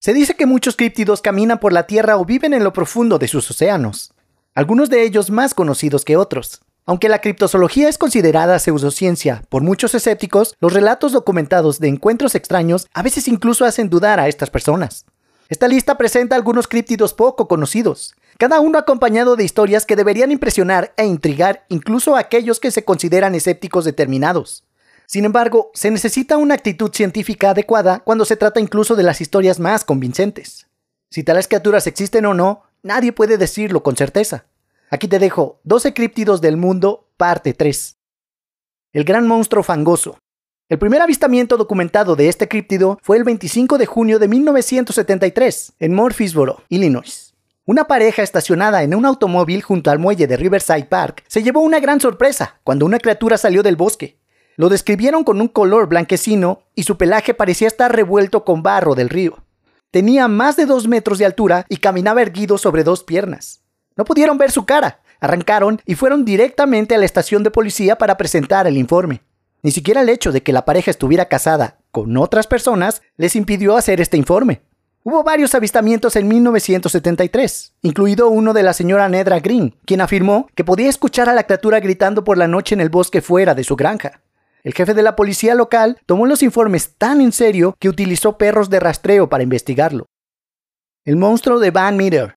Se dice que muchos críptidos caminan por la Tierra o viven en lo profundo de sus océanos, algunos de ellos más conocidos que otros. Aunque la criptozoología es considerada pseudociencia por muchos escépticos, los relatos documentados de encuentros extraños a veces incluso hacen dudar a estas personas. Esta lista presenta algunos críptidos poco conocidos, cada uno acompañado de historias que deberían impresionar e intrigar incluso a aquellos que se consideran escépticos determinados. Sin embargo, se necesita una actitud científica adecuada cuando se trata incluso de las historias más convincentes. Si tales criaturas existen o no, nadie puede decirlo con certeza. Aquí te dejo 12 críptidos del mundo, parte 3. El gran monstruo fangoso. El primer avistamiento documentado de este críptido fue el 25 de junio de 1973 en Murphysboro, Illinois. Una pareja estacionada en un automóvil junto al muelle de Riverside Park se llevó una gran sorpresa cuando una criatura salió del bosque. Lo describieron con un color blanquecino y su pelaje parecía estar revuelto con barro del río. Tenía más de dos metros de altura y caminaba erguido sobre dos piernas. No pudieron ver su cara. Arrancaron y fueron directamente a la estación de policía para presentar el informe. Ni siquiera el hecho de que la pareja estuviera casada con otras personas les impidió hacer este informe. Hubo varios avistamientos en 1973, incluido uno de la señora Nedra Green, quien afirmó que podía escuchar a la criatura gritando por la noche en el bosque fuera de su granja. El jefe de la policía local tomó los informes tan en serio que utilizó perros de rastreo para investigarlo. El monstruo de Van Meter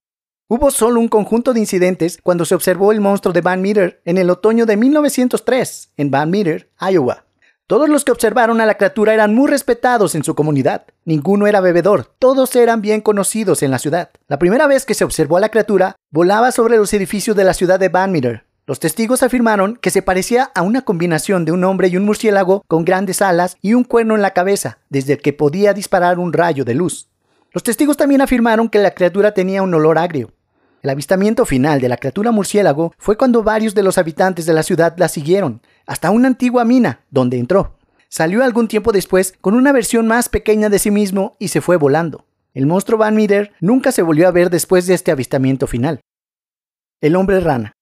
Hubo solo un conjunto de incidentes cuando se observó el monstruo de Van Meter en el otoño de 1903 en Van Meter, Iowa. Todos los que observaron a la criatura eran muy respetados en su comunidad. Ninguno era bebedor, todos eran bien conocidos en la ciudad. La primera vez que se observó a la criatura, volaba sobre los edificios de la ciudad de Van Meter. Los testigos afirmaron que se parecía a una combinación de un hombre y un murciélago con grandes alas y un cuerno en la cabeza, desde el que podía disparar un rayo de luz. Los testigos también afirmaron que la criatura tenía un olor agrio. El avistamiento final de la criatura murciélago fue cuando varios de los habitantes de la ciudad la siguieron, hasta una antigua mina, donde entró. Salió algún tiempo después con una versión más pequeña de sí mismo y se fue volando. El monstruo Van Meter nunca se volvió a ver después de este avistamiento final. El hombre rana.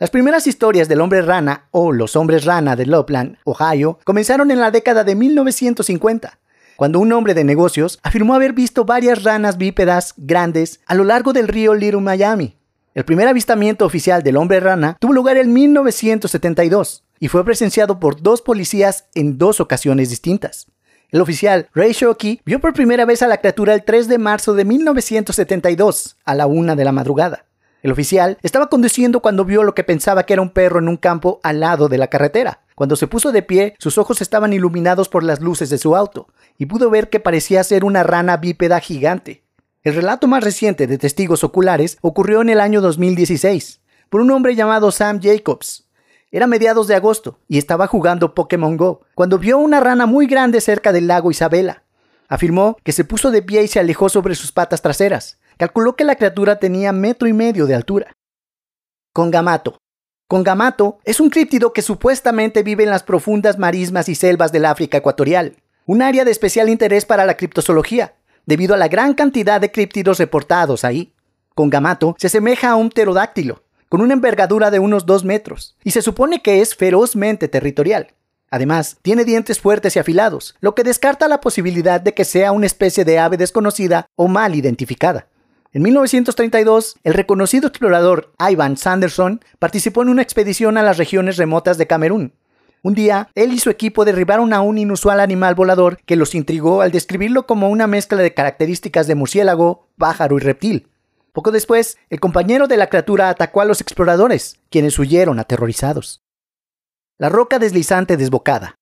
Las primeras historias del hombre rana o los hombres rana de Loveland, Ohio, comenzaron en la década de 1950 cuando un hombre de negocios afirmó haber visto varias ranas bípedas grandes a lo largo del río Little Miami. El primer avistamiento oficial del hombre rana tuvo lugar en 1972 y fue presenciado por dos policías en dos ocasiones distintas. El oficial Ray Shockey vio por primera vez a la criatura el 3 de marzo de 1972 a la una de la madrugada. El oficial estaba conduciendo cuando vio lo que pensaba que era un perro en un campo al lado de la carretera. Cuando se puso de pie, sus ojos estaban iluminados por las luces de su auto, y pudo ver que parecía ser una rana bípeda gigante. El relato más reciente de testigos oculares ocurrió en el año 2016, por un hombre llamado Sam Jacobs. Era mediados de agosto y estaba jugando Pokémon Go, cuando vio una rana muy grande cerca del lago Isabela. Afirmó que se puso de pie y se alejó sobre sus patas traseras. Calculó que la criatura tenía metro y medio de altura. Congamato. Congamato es un críptido que supuestamente vive en las profundas marismas y selvas del África ecuatorial, un área de especial interés para la criptozoología, debido a la gran cantidad de críptidos reportados ahí. Congamato se asemeja a un pterodáctilo, con una envergadura de unos 2 metros, y se supone que es ferozmente territorial. Además, tiene dientes fuertes y afilados, lo que descarta la posibilidad de que sea una especie de ave desconocida o mal identificada. En 1932, el reconocido explorador Ivan Sanderson participó en una expedición a las regiones remotas de Camerún. Un día, él y su equipo derribaron a un inusual animal volador que los intrigó al describirlo como una mezcla de características de murciélago, pájaro y reptil. Poco después, el compañero de la criatura atacó a los exploradores, quienes huyeron aterrorizados. La roca deslizante desbocada.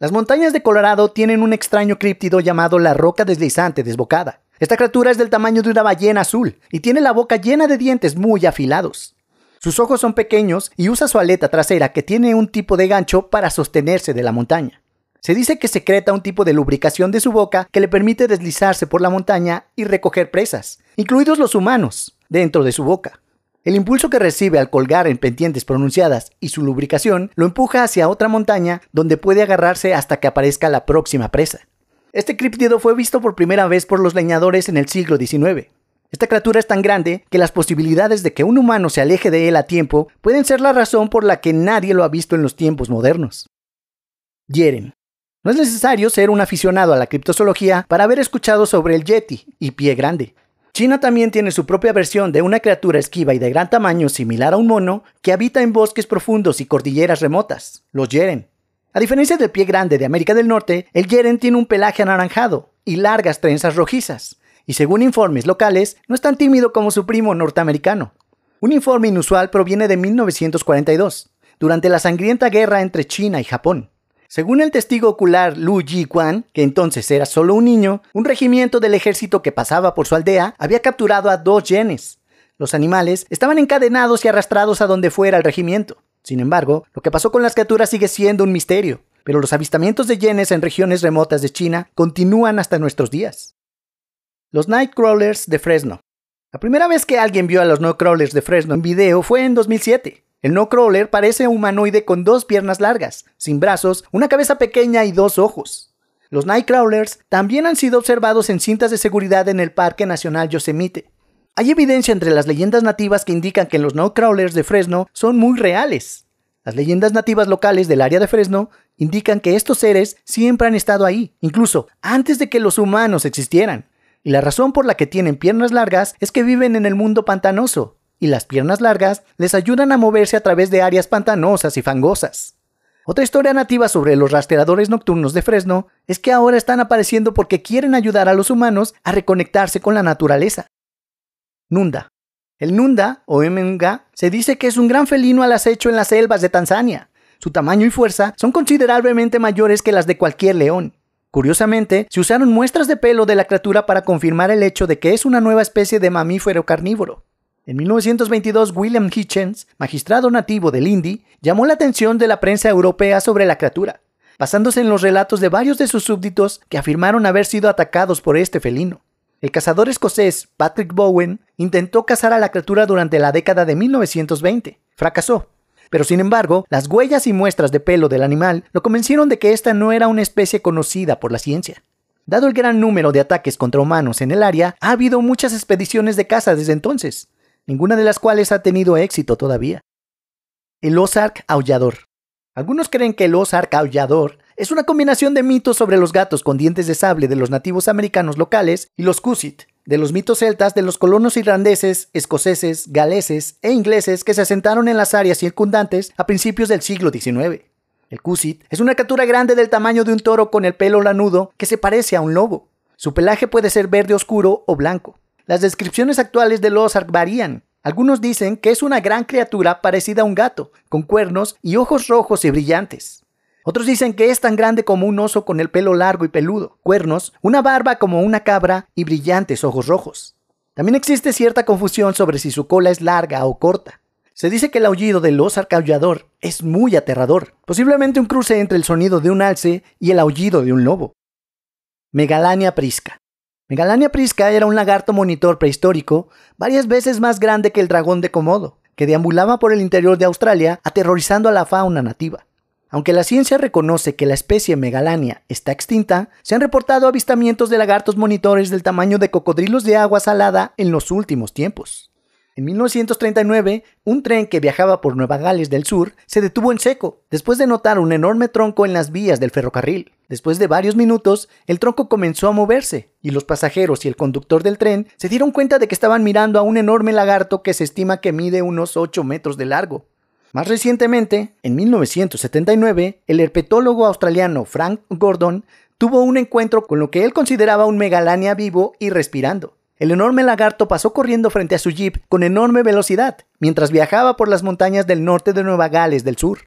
Las montañas de Colorado tienen un extraño críptido llamado la roca deslizante desbocada. Esta criatura es del tamaño de una ballena azul y tiene la boca llena de dientes muy afilados. Sus ojos son pequeños y usa su aleta trasera que tiene un tipo de gancho para sostenerse de la montaña. Se dice que secreta un tipo de lubricación de su boca que le permite deslizarse por la montaña y recoger presas, incluidos los humanos, dentro de su boca. El impulso que recibe al colgar en pendientes pronunciadas y su lubricación lo empuja hacia otra montaña donde puede agarrarse hasta que aparezca la próxima presa. Este críptido fue visto por primera vez por los leñadores en el siglo XIX. Esta criatura es tan grande que las posibilidades de que un humano se aleje de él a tiempo pueden ser la razón por la que nadie lo ha visto en los tiempos modernos. Yeren. No es necesario ser un aficionado a la criptozoología para haber escuchado sobre el Yeti y pie grande. China también tiene su propia versión de una criatura esquiva y de gran tamaño similar a un mono que habita en bosques profundos y cordilleras remotas, los Yeren. A diferencia del pie grande de América del Norte, el Yeren tiene un pelaje anaranjado y largas trenzas rojizas, y según informes locales, no es tan tímido como su primo norteamericano. Un informe inusual proviene de 1942, durante la sangrienta guerra entre China y Japón. Según el testigo ocular Lu Ji-Quan, que entonces era solo un niño, un regimiento del ejército que pasaba por su aldea había capturado a dos yenes. Los animales estaban encadenados y arrastrados a donde fuera el regimiento. Sin embargo, lo que pasó con las criaturas sigue siendo un misterio, pero los avistamientos de yenes en regiones remotas de China continúan hasta nuestros días. Los Nightcrawlers de Fresno. La primera vez que alguien vio a los Nightcrawlers de Fresno en video fue en 2007. El no crawler parece un humanoide con dos piernas largas, sin brazos, una cabeza pequeña y dos ojos. Los Nightcrawlers también han sido observados en cintas de seguridad en el Parque Nacional Yosemite. Hay evidencia entre las leyendas nativas que indican que los Nightcrawlers de Fresno son muy reales. Las leyendas nativas locales del área de Fresno indican que estos seres siempre han estado ahí, incluso antes de que los humanos existieran. Y la razón por la que tienen piernas largas es que viven en el mundo pantanoso, y las piernas largas les ayudan a moverse a través de áreas pantanosas y fangosas. Otra historia nativa sobre los rastreadores nocturnos de Fresno es que ahora están apareciendo porque quieren ayudar a los humanos a reconectarse con la naturaleza. Nunda. El Nunda, o Emenga, se dice que es un gran felino al acecho en las selvas de Tanzania. Su tamaño y fuerza son considerablemente mayores que las de cualquier león. Curiosamente, se usaron muestras de pelo de la criatura para confirmar el hecho de que es una nueva especie de mamífero carnívoro. En 1922, William Hitchens, magistrado nativo del Indy, llamó la atención de la prensa europea sobre la criatura, basándose en los relatos de varios de sus súbditos que afirmaron haber sido atacados por este felino. El cazador escocés Patrick Bowen intentó cazar a la criatura durante la década de 1920. Fracasó. Pero sin embargo, las huellas y muestras de pelo del animal lo convencieron de que esta no era una especie conocida por la ciencia. Dado el gran número de ataques contra humanos en el área, ha habido muchas expediciones de caza desde entonces ninguna de las cuales ha tenido éxito todavía. El Ozark aullador. Algunos creen que el Ozark aullador es una combinación de mitos sobre los gatos con dientes de sable de los nativos americanos locales y los Cusit, de los mitos celtas de los colonos irlandeses, escoceses, galeses e ingleses que se asentaron en las áreas circundantes a principios del siglo XIX. El Cusit es una criatura grande del tamaño de un toro con el pelo lanudo que se parece a un lobo. Su pelaje puede ser verde oscuro o blanco. Las descripciones actuales de Ozark varían. Algunos dicen que es una gran criatura parecida a un gato, con cuernos y ojos rojos y brillantes. Otros dicen que es tan grande como un oso con el pelo largo y peludo, cuernos, una barba como una cabra y brillantes ojos rojos. También existe cierta confusión sobre si su cola es larga o corta. Se dice que el aullido del Ozark aullador es muy aterrador, posiblemente un cruce entre el sonido de un alce y el aullido de un lobo. Megalania prisca. Megalania prisca era un lagarto monitor prehistórico, varias veces más grande que el dragón de Komodo, que deambulaba por el interior de Australia aterrorizando a la fauna nativa. Aunque la ciencia reconoce que la especie Megalania está extinta, se han reportado avistamientos de lagartos monitores del tamaño de cocodrilos de agua salada en los últimos tiempos. En 1939, un tren que viajaba por Nueva Gales del Sur se detuvo en seco, después de notar un enorme tronco en las vías del ferrocarril. Después de varios minutos, el tronco comenzó a moverse, y los pasajeros y el conductor del tren se dieron cuenta de que estaban mirando a un enorme lagarto que se estima que mide unos 8 metros de largo. Más recientemente, en 1979, el herpetólogo australiano Frank Gordon tuvo un encuentro con lo que él consideraba un megalania vivo y respirando. El enorme lagarto pasó corriendo frente a su jeep con enorme velocidad, mientras viajaba por las montañas del norte de Nueva Gales del Sur.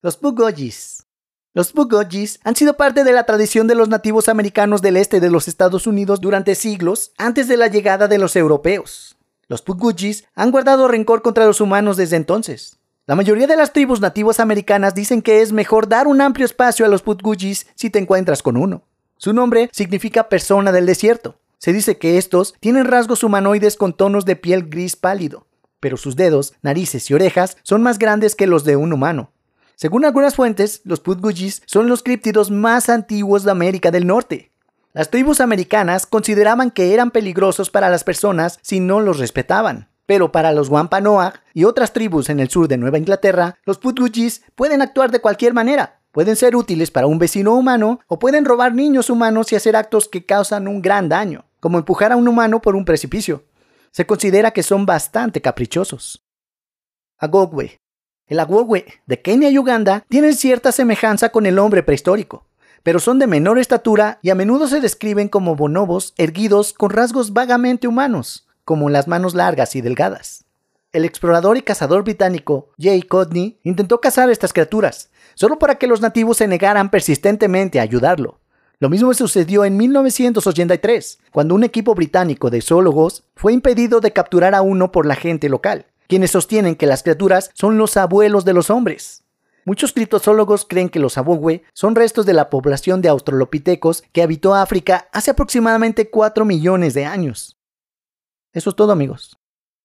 Los Bugojis. Los Bugojis han sido parte de la tradición de los nativos americanos del este de los Estados Unidos durante siglos antes de la llegada de los europeos. Los Pugujis han guardado rencor contra los humanos desde entonces. La mayoría de las tribus nativas americanas dicen que es mejor dar un amplio espacio a los Pugujis si te encuentras con uno. Su nombre significa persona del desierto, se dice que estos tienen rasgos humanoides con tonos de piel gris pálido, pero sus dedos, narices y orejas son más grandes que los de un humano. Según algunas fuentes, los Putgujis son los críptidos más antiguos de América del Norte. Las tribus americanas consideraban que eran peligrosos para las personas si no los respetaban. Pero para los Wampanoag y otras tribus en el sur de Nueva Inglaterra, los Putgujis pueden actuar de cualquier manera. Pueden ser útiles para un vecino humano o pueden robar niños humanos y hacer actos que causan un gran daño, como empujar a un humano por un precipicio. Se considera que son bastante caprichosos. Agogwe. El agogwe de Kenia y Uganda tienen cierta semejanza con el hombre prehistórico, pero son de menor estatura y a menudo se describen como bonobos erguidos con rasgos vagamente humanos, como las manos largas y delgadas. El explorador y cazador británico Jay Codney intentó cazar estas criaturas, solo para que los nativos se negaran persistentemente a ayudarlo. Lo mismo sucedió en 1983, cuando un equipo británico de zoólogos fue impedido de capturar a uno por la gente local, quienes sostienen que las criaturas son los abuelos de los hombres. Muchos criptozoólogos creen que los abogwe son restos de la población de australopitecos que habitó África hace aproximadamente 4 millones de años. Eso es todo amigos.